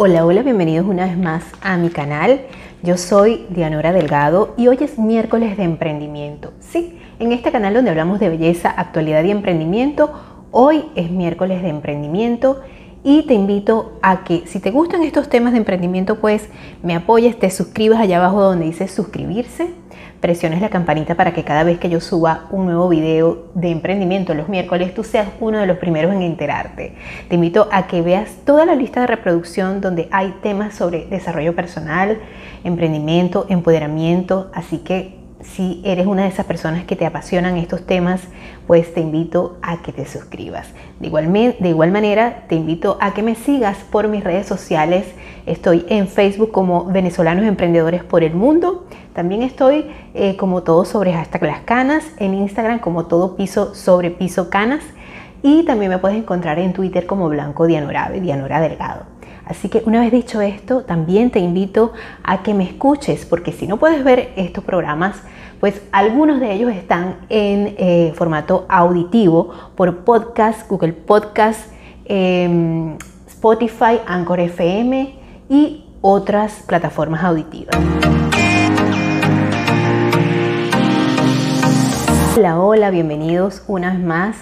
Hola, hola, bienvenidos una vez más a mi canal. Yo soy Dianora Delgado y hoy es miércoles de emprendimiento. Sí, en este canal donde hablamos de belleza, actualidad y emprendimiento, hoy es miércoles de emprendimiento y te invito a que si te gustan estos temas de emprendimiento, pues me apoyes, te suscribas allá abajo donde dice suscribirse, presiones la campanita para que cada vez que yo suba un nuevo video de emprendimiento los miércoles, tú seas uno de los primeros en enterarte. Te invito a que veas toda la lista de reproducción donde hay temas sobre desarrollo personal, emprendimiento, empoderamiento, así que si eres una de esas personas que te apasionan estos temas, pues te invito a que te suscribas. De igual, de igual, manera, te invito a que me sigas por mis redes sociales. Estoy en Facebook como Venezolanos Emprendedores por el Mundo. También estoy eh, como todo sobre hashtag las canas. En Instagram como todo piso sobre piso canas. Y también me puedes encontrar en Twitter como Blanco Dianorabe, Dianora Delgado. Así que una vez dicho esto, también te invito a que me escuches, porque si no puedes ver estos programas, pues algunos de ellos están en eh, formato auditivo por podcast, Google Podcast, em, Spotify, Anchor FM y otras plataformas auditivas. Hola, hola, bienvenidos una vez más.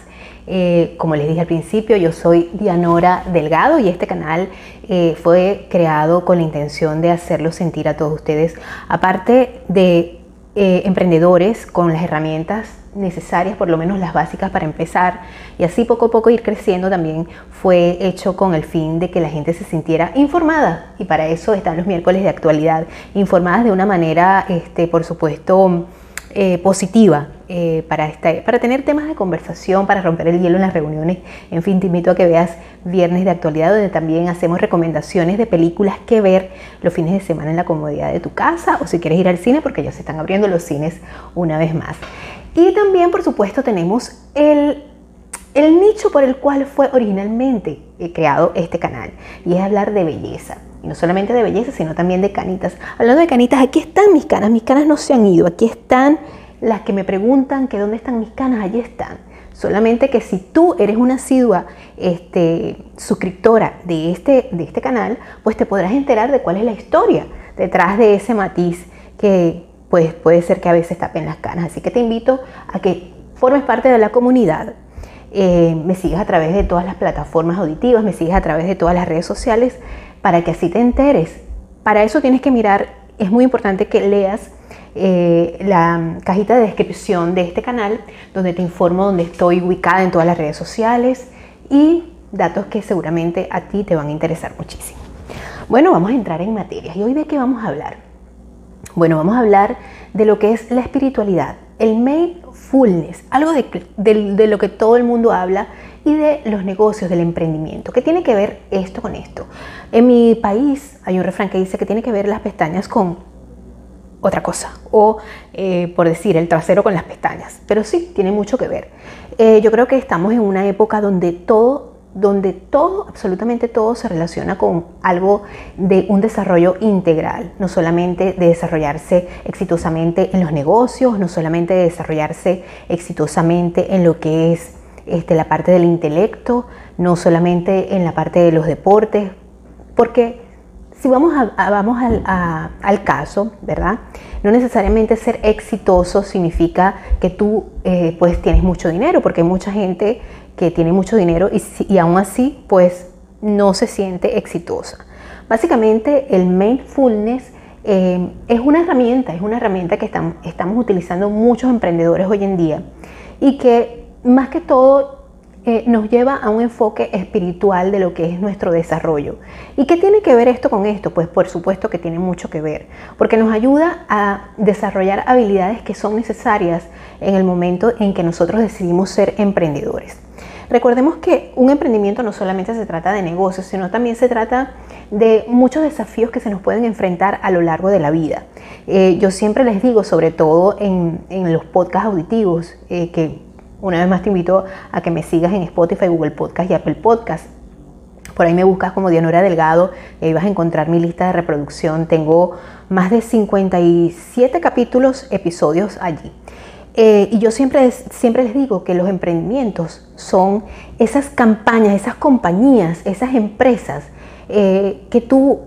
Eh, como les dije al principio, yo soy Dianora Delgado y este canal eh, fue creado con la intención de hacerlo sentir a todos ustedes, aparte de eh, emprendedores con las herramientas necesarias, por lo menos las básicas para empezar, y así poco a poco ir creciendo también fue hecho con el fin de que la gente se sintiera informada, y para eso están los miércoles de actualidad, informadas de una manera, este, por supuesto, eh, positiva eh, para, para tener temas de conversación, para romper el hielo en las reuniones. En fin, te invito a que veas Viernes de Actualidad, donde también hacemos recomendaciones de películas que ver los fines de semana en la comodidad de tu casa o si quieres ir al cine, porque ya se están abriendo los cines una vez más. Y también, por supuesto, tenemos el el nicho por el cual fue originalmente eh, creado este canal y es hablar de belleza. No solamente de belleza, sino también de canitas. Hablando de canitas, aquí están mis canas. Mis canas no se han ido. Aquí están las que me preguntan que dónde están mis canas. Allí están. Solamente que si tú eres una asidua este, suscriptora de este, de este canal, pues te podrás enterar de cuál es la historia detrás de ese matiz que pues, puede ser que a veces tapen las canas. Así que te invito a que formes parte de la comunidad eh, me sigues a través de todas las plataformas auditivas, me sigues a través de todas las redes sociales, para que así te enteres. Para eso tienes que mirar, es muy importante que leas eh, la cajita de descripción de este canal, donde te informo dónde estoy ubicada en todas las redes sociales y datos que seguramente a ti te van a interesar muchísimo. Bueno, vamos a entrar en materia. ¿Y hoy de qué vamos a hablar? Bueno, vamos a hablar de lo que es la espiritualidad, el mindfulness, algo de, lo que todo el mundo habla y de los negocios, del emprendimiento. ¿Qué tiene que ver esto con esto? En mi país hay un refrán que dice que tiene que ver las pestañas con otra cosa, o eh, por decir, el trasero con las pestañas. Pero sí, tiene mucho que ver. Eh, yo creo que estamos en una época donde todo donde todo, absolutamente todo se relaciona con algo de un desarrollo integral, no solamente de desarrollarse exitosamente en los negocios, no solamente de desarrollarse exitosamente en lo que es este, la parte del intelecto, no solamente en la parte de los deportes, porque si vamos, vamos al, caso, ¿verdad? No necesariamente ser exitoso significa que tú eh, pues tienes mucho dinero, porque mucha gente que tiene mucho dinero y, aún así pues no se siente exitosa. Básicamente el mindfulness eh, es una herramienta, es una herramienta que estamos utilizando muchos emprendedores hoy en día y que más que todo eh, nos lleva a un enfoque espiritual de lo que es nuestro desarrollo. ¿Y qué tiene que ver esto con esto? Pues por supuesto que tiene mucho que ver, porque nos ayuda a desarrollar habilidades que son necesarias en el momento en que nosotros decidimos ser emprendedores. Recordemos que un emprendimiento no solamente se trata de negocios, sino también se trata de muchos desafíos que se nos pueden enfrentar a lo largo de la vida. Eh, yo siempre les digo, sobre todo en, los podcasts auditivos, eh, que una vez más te invito a que me sigas en Spotify, Google Podcast y Apple Podcast. Por ahí me buscas como Dianora Delgado y ahí vas a encontrar mi lista de reproducción. Tengo más de 57 capítulos, episodios allí. Eh, y yo siempre, siempre les digo que los emprendimientos son esas campañas, esas compañías, esas empresas eh, que tú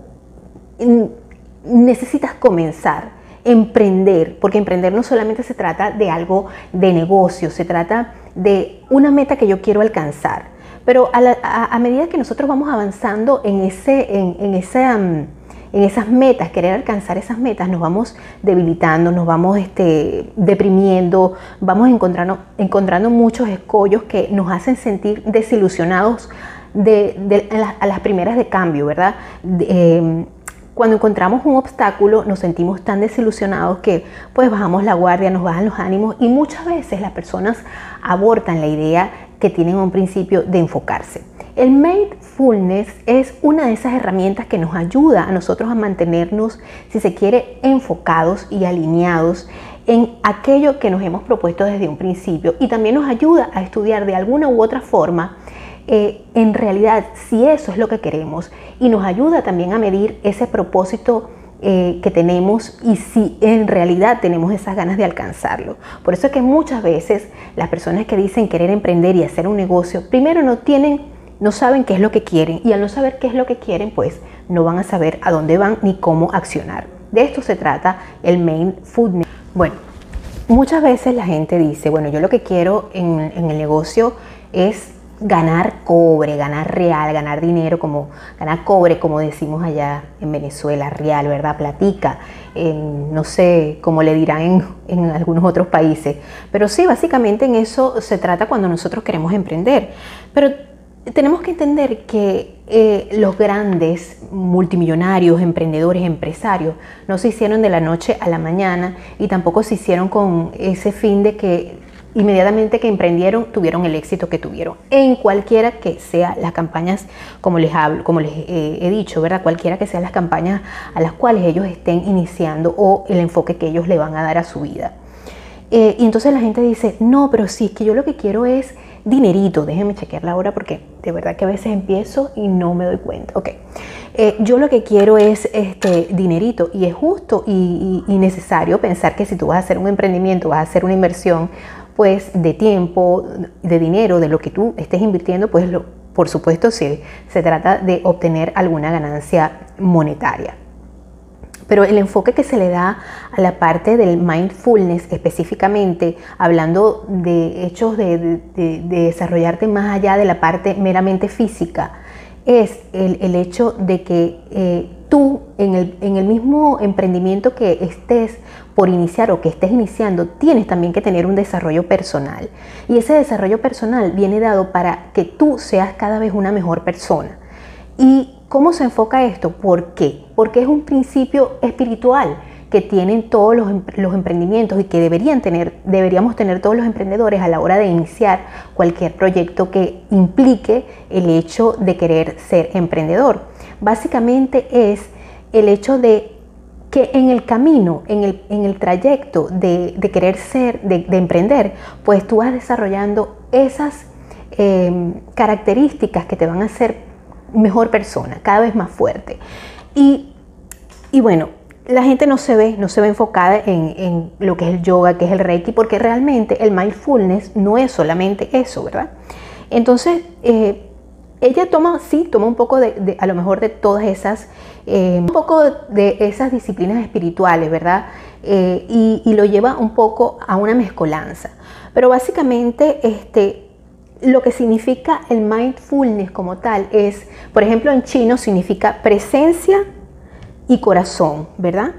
necesitas comenzar, emprender, porque emprender no solamente se trata de algo de negocio, se trata de una meta que yo quiero alcanzar. Pero a, medida que nosotros vamos avanzando en, ese, en, esa, mm, en esas metas, querer alcanzar esas metas, nos vamos debilitando, nos vamos este, deprimiendo, vamos encontrando, encontrando muchos escollos que nos hacen sentir desilusionados de, a, las, primeras de cambio, ¿verdad? Em, cuando encontramos un obstáculo nos sentimos tan desilusionados que pues bajamos la guardia, nos bajan los ánimos y muchas veces las personas abortan la idea que tienen un principio de enfocarse. El mindfulness es una de esas herramientas que nos ayuda a nosotros a mantenernos, si se quiere, enfocados y alineados en aquello que nos hemos propuesto desde un principio y también nos ayuda a estudiar de alguna u otra forma eh, en realidad si eso es lo que queremos y nos ayuda también a medir ese propósito eh, que tenemos y si en realidad tenemos esas ganas de alcanzarlo. Por eso es que muchas veces las personas que dicen querer emprender y hacer un negocio, primero no tienen, no saben qué es lo que quieren y al no saber qué es lo que quieren, pues no van a saber a dónde van ni cómo accionar. De esto se trata el main food. Bueno, muchas veces la gente dice, bueno, yo lo que quiero en, en el negocio es ganar cobre, ganar real, ganar dinero, como ganar cobre, como decimos allá en Venezuela, real, ¿verdad? Platica, no sé cómo le dirán en, algunos otros países. Pero sí, básicamente en eso se trata cuando nosotros queremos emprender. Pero tenemos que entender que eh, los grandes multimillonarios, emprendedores, empresarios, no se hicieron de la noche a la mañana y tampoco se hicieron con ese fin de que inmediatamente que emprendieron tuvieron el éxito que tuvieron. En cualquiera que sea las campañas como les hablo como les he dicho verdad cualquiera que sean las campañas a las cuales ellos estén iniciando o el enfoque que ellos le van a dar a su vida. Eh, y entonces la gente dice no pero sí es que yo lo que quiero es dinerito. Déjenme chequear la hora porque de verdad que a veces empiezo y no me doy cuenta. Ok. Eh, yo lo que quiero es este dinerito y es justo y necesario pensar que si tú vas a hacer un emprendimiento vas a hacer una inversión pues de tiempo, de dinero, de lo que tú estés invirtiendo, pues por supuesto se, se trata de obtener alguna ganancia monetaria. Pero el enfoque que se le da a la parte del mindfulness específicamente, hablando de hechos de, desarrollarte más allá de la parte meramente física, es el, hecho de que eh, tú en el mismo emprendimiento que estés por iniciar o que estés iniciando, tienes también que tener un desarrollo personal. Y ese desarrollo personal viene dado para que tú seas cada vez una mejor persona. ¿Y cómo se enfoca esto? ¿Por qué? Porque es un principio espiritual que tienen todos los, los, emprendimientos y que deberían tener, deberíamos tener todos los emprendedores a la hora de iniciar cualquier proyecto que implique el hecho de querer ser emprendedor. Básicamente es el hecho de que en el camino, en el, en el trayecto de, querer ser, de, emprender, pues tú vas desarrollando esas em, características que te van a hacer mejor persona, cada vez más fuerte. Y, bueno, la gente no se ve, no se ve enfocada en, lo que es el yoga, que es el reiki, porque realmente el mindfulness no es solamente eso, ¿verdad? Entonces, eh, ella toma, sí, toma un poco de, a lo mejor de todas esas, eh, un poco de esas disciplinas espirituales, ¿verdad? Eh, y, lo lleva un poco a una mezcolanza. Pero básicamente, este, lo que significa el mindfulness como tal es, por ejemplo, en chino significa presencia y corazón, ¿verdad?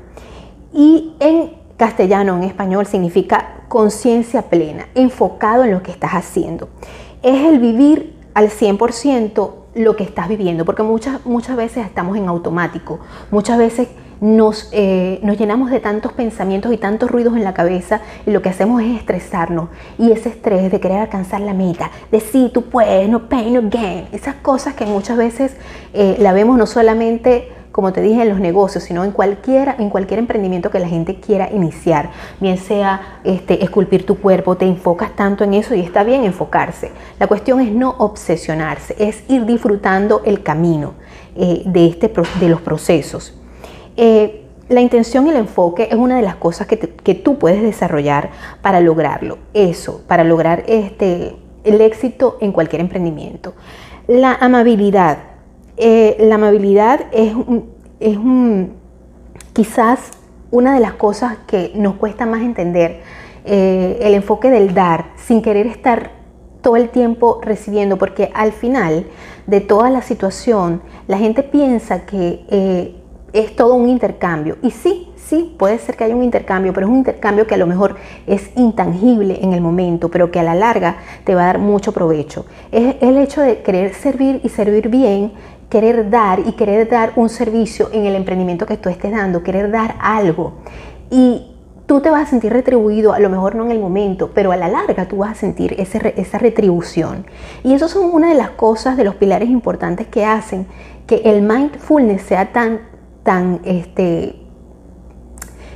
Y en castellano, en español, significa conciencia plena, enfocado en lo que estás haciendo. Es el vivir al 100% lo que estás viviendo, porque muchas, muchas veces estamos en automático, muchas veces nos, eh, nos, llenamos de tantos pensamientos y tantos ruidos en la cabeza y lo que hacemos es estresarnos. Y ese estrés de querer alcanzar la meta, de sí, tú puedes, no pain, no gain, esas cosas que muchas veces eh, la vemos no solamente como te dije, en los negocios, sino en, cualquiera, en cualquier emprendimiento que la gente quiera iniciar, bien sea este, esculpir tu cuerpo, te enfocas tanto en eso y está bien enfocarse. La cuestión es no obsesionarse, es ir disfrutando el camino eh, de, este, de los procesos. Eh, la intención y el enfoque es una de las cosas que, que, tú puedes desarrollar para lograrlo, eso, para lograr este, el éxito en cualquier emprendimiento. La amabilidad, eh, la amabilidad es, es un, quizás una de las cosas que nos cuesta más entender, eh, el enfoque del dar, sin querer estar todo el tiempo recibiendo, porque al final de toda la situación, la gente piensa que eh, es todo un intercambio. Y sí, sí, puede ser que haya un intercambio, pero es un intercambio que a lo mejor es intangible en el momento, pero que a la larga te va a dar mucho provecho. Es el hecho de querer servir y servir bien querer dar y querer dar un servicio en el emprendimiento que tú estés dando, querer dar algo. Y tú te vas a sentir retribuido, a lo mejor no en el momento, pero a la larga tú vas a sentir esa retribución. Y eso son una de las cosas, de los pilares importantes que hacen que el mindfulness sea tan, tan, este,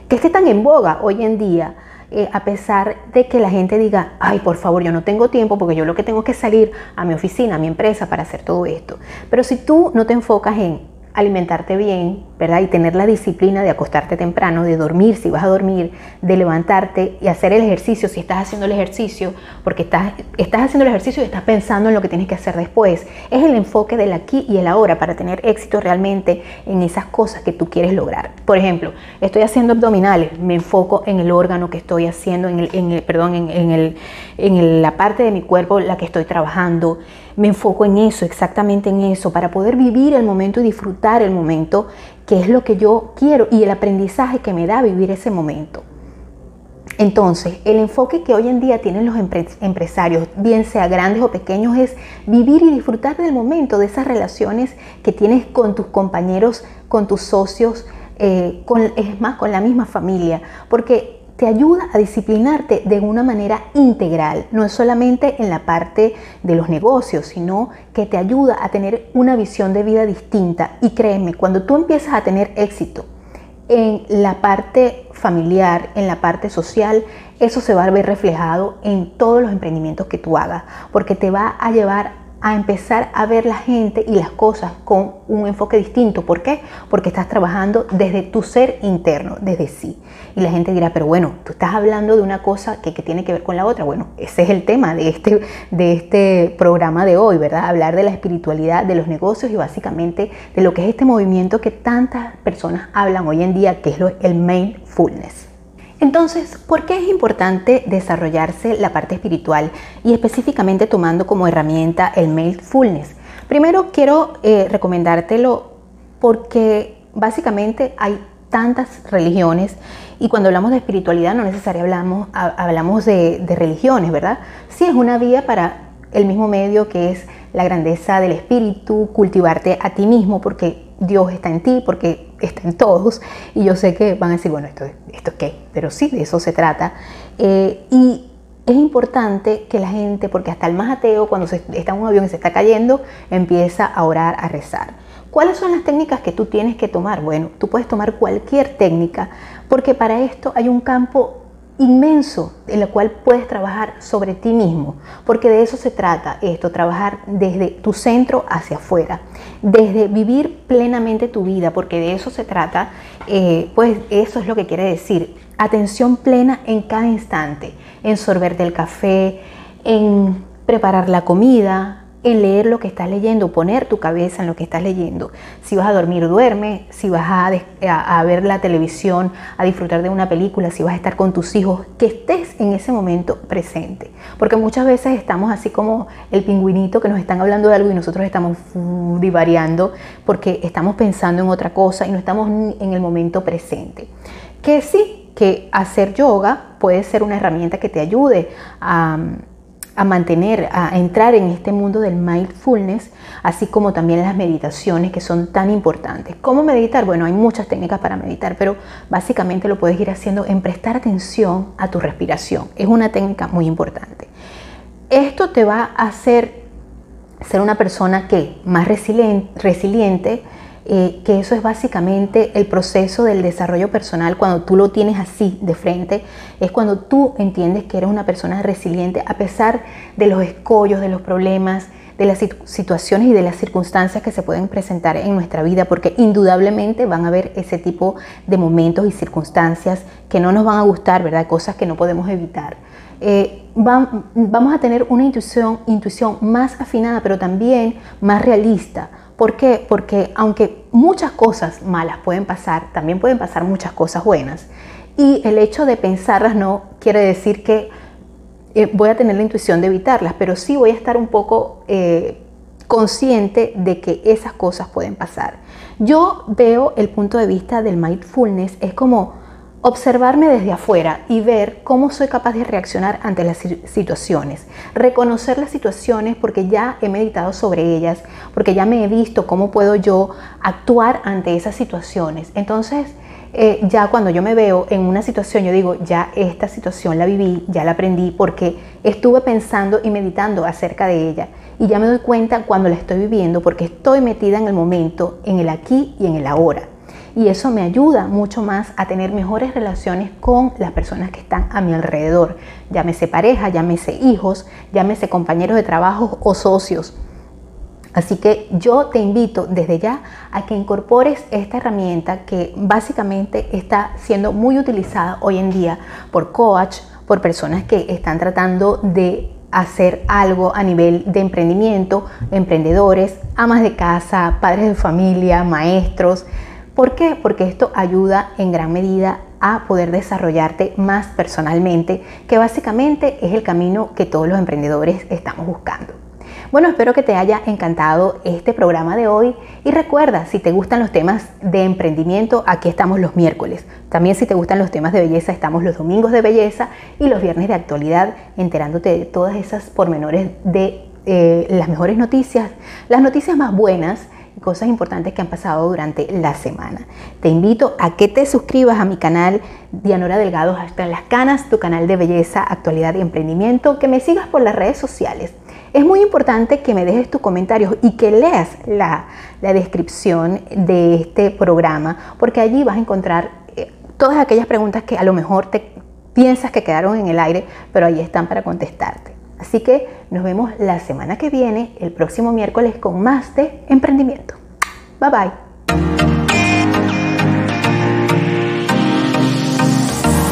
que esté tan en boga hoy en día eh, a pesar de que la gente diga, ay, por favor, yo no tengo tiempo porque yo lo que tengo que salir a mi oficina, a mi empresa para hacer todo esto. Pero si tú no te enfocas en alimentarte bien, ¿verdad? Y tener la disciplina de acostarte temprano, de dormir si vas a dormir, de levantarte y hacer el ejercicio si estás haciendo el ejercicio, porque estás, estás haciendo el ejercicio y estás pensando en lo que tienes que hacer después. Es el enfoque del aquí y el ahora para tener éxito realmente en esas cosas que tú quieres lograr. Por ejemplo, estoy haciendo abdominales, me enfoco en el órgano que estoy haciendo, en, el, perdón, en, el, en la parte de mi cuerpo la que estoy trabajando me enfoco en eso, exactamente en eso, para poder vivir el momento y disfrutar el momento, que es lo que yo quiero y el aprendizaje que me da vivir ese momento. Entonces, el enfoque que hoy en día tienen los empresarios, bien sea grandes o pequeños, es vivir y disfrutar del momento, de esas relaciones que tienes con tus compañeros, con tus socios, eh, con, es más, con la misma familia. Porque te ayuda a disciplinarte de una manera integral, no es solamente en la parte de los negocios, sino que te ayuda a tener una visión de vida distinta. Y créeme, cuando tú empiezas a tener éxito en la parte familiar, en la parte social, eso se va a ver reflejado en todos los emprendimientos que tú hagas, porque te va a llevar a empezar a ver la gente y las cosas con un enfoque distinto. ¿Por qué? Porque estás trabajando desde tu ser interno, desde sí. Y la gente dirá, pero bueno, tú estás hablando de una cosa que, tiene que ver con la otra. Bueno, ese es el tema de este, de este programa de hoy, ¿verdad? Hablar de la espiritualidad, de los negocios y básicamente de lo que es este movimiento que tantas personas hablan hoy en día, que es el mindfulness. Entonces, ¿por qué es importante desarrollarse la parte espiritual y específicamente tomando como herramienta el mindfulness? Primero quiero eh, recomendártelo porque básicamente hay tantas religiones y cuando hablamos de espiritualidad no necesariamente hablamos, hablamos de, de religiones, ¿verdad? Sí es una vía para el mismo medio que es la grandeza del espíritu, cultivarte a ti mismo porque Dios está en ti, porque está en todos. Y yo sé que van a decir, bueno, ¿esto, esto es qué? Pero sí, de eso se trata. Eh, y es importante que la gente, porque hasta el más ateo, cuando se, está en un avión y se está cayendo, empieza a orar, a rezar. ¿Cuáles son las técnicas que tú tienes que tomar? Bueno, tú puedes tomar cualquier técnica, porque para esto hay un campo inmenso en el cual puedes trabajar sobre ti mismo, porque de eso se trata esto, trabajar desde tu centro hacia afuera, desde vivir plenamente tu vida, porque de eso se trata, eh, pues eso es lo que quiere decir, atención plena en cada instante, en sorberte el café, en preparar la comida, en leer lo que estás leyendo, poner tu cabeza en lo que estás leyendo. Si vas a dormir, duerme. Si vas a, ver la televisión, a disfrutar de una película, si vas a estar con tus hijos, que estés en ese momento presente. Porque muchas veces estamos así como el pingüinito que nos están hablando de algo y nosotros estamos divariando porque estamos pensando en otra cosa y no estamos en el momento presente. Que sí, que hacer yoga puede ser una herramienta que te ayude a a mantener, a entrar en este mundo del mindfulness, así como también las meditaciones que son tan importantes. ¿Cómo meditar? Bueno, hay muchas técnicas para meditar, pero básicamente lo puedes ir haciendo en prestar atención a tu respiración. Es una técnica muy importante. Esto te va a hacer ser una persona que más resiliente, eh, que eso es básicamente el proceso del desarrollo personal cuando tú lo tienes así de frente, es cuando tú entiendes que eres una persona resiliente a pesar de los escollos, de los problemas, de las situaciones y de las circunstancias que se pueden presentar en nuestra vida, porque indudablemente van a haber ese tipo de momentos y circunstancias que no nos van a gustar, ¿verdad? Cosas que no podemos evitar. Eh, vamos a tener una intuición, intuición más afinada, pero también más realista, ¿Por qué? Porque aunque muchas cosas malas pueden pasar, también pueden pasar muchas cosas buenas. Y el hecho de pensarlas no quiere decir que eh, voy a tener la intuición de evitarlas, pero sí voy a estar un poco eh, consciente de que esas cosas pueden pasar. Yo veo el punto de vista del mindfulness, es como observarme desde afuera y ver cómo soy capaz de reaccionar ante las situaciones, reconocer las situaciones porque ya he meditado sobre ellas, porque ya me he visto cómo puedo yo actuar ante esas situaciones. Entonces, eh, ya cuando yo me veo en una situación, yo digo, ya esta situación la viví, ya la aprendí porque estuve pensando y meditando acerca de ella. Y ya me doy cuenta cuando la estoy viviendo porque estoy metida en el momento, en el aquí y en el ahora y eso me ayuda mucho más a tener mejores relaciones con las personas que están a mi alrededor, llámese pareja, llámese hijos, llámese compañeros de trabajo o socios. Así que yo te invito desde ya a que incorpores esta herramienta que básicamente está siendo muy utilizada hoy en día por coach, por personas que están tratando de hacer algo a nivel de emprendimiento, emprendedores, amas de casa, padres de familia, maestros, ¿Por qué? Porque esto ayuda en gran medida a poder desarrollarte más personalmente, que básicamente es el camino que todos los emprendedores estamos buscando. Bueno, espero que te haya encantado este programa de hoy y recuerda, si te gustan los temas de emprendimiento, aquí estamos los miércoles. También si te gustan los temas de belleza, estamos los domingos de belleza y los viernes de actualidad, enterándote de todas esas pormenores de eh, las mejores noticias, las noticias más buenas cosas importantes que han pasado durante la semana. Te invito a que te suscribas a mi canal Dianora Delgado hasta las canas, tu canal de belleza, actualidad y emprendimiento, que me sigas por las redes sociales. Es muy importante que me dejes tus comentarios y que leas la, la descripción de este programa, porque allí vas a encontrar eh, todas aquellas preguntas que a lo mejor te piensas que quedaron en el aire, pero ahí están para contestarte. Así que nos vemos la semana que viene, el próximo miércoles, con más de emprendimiento. Bye bye.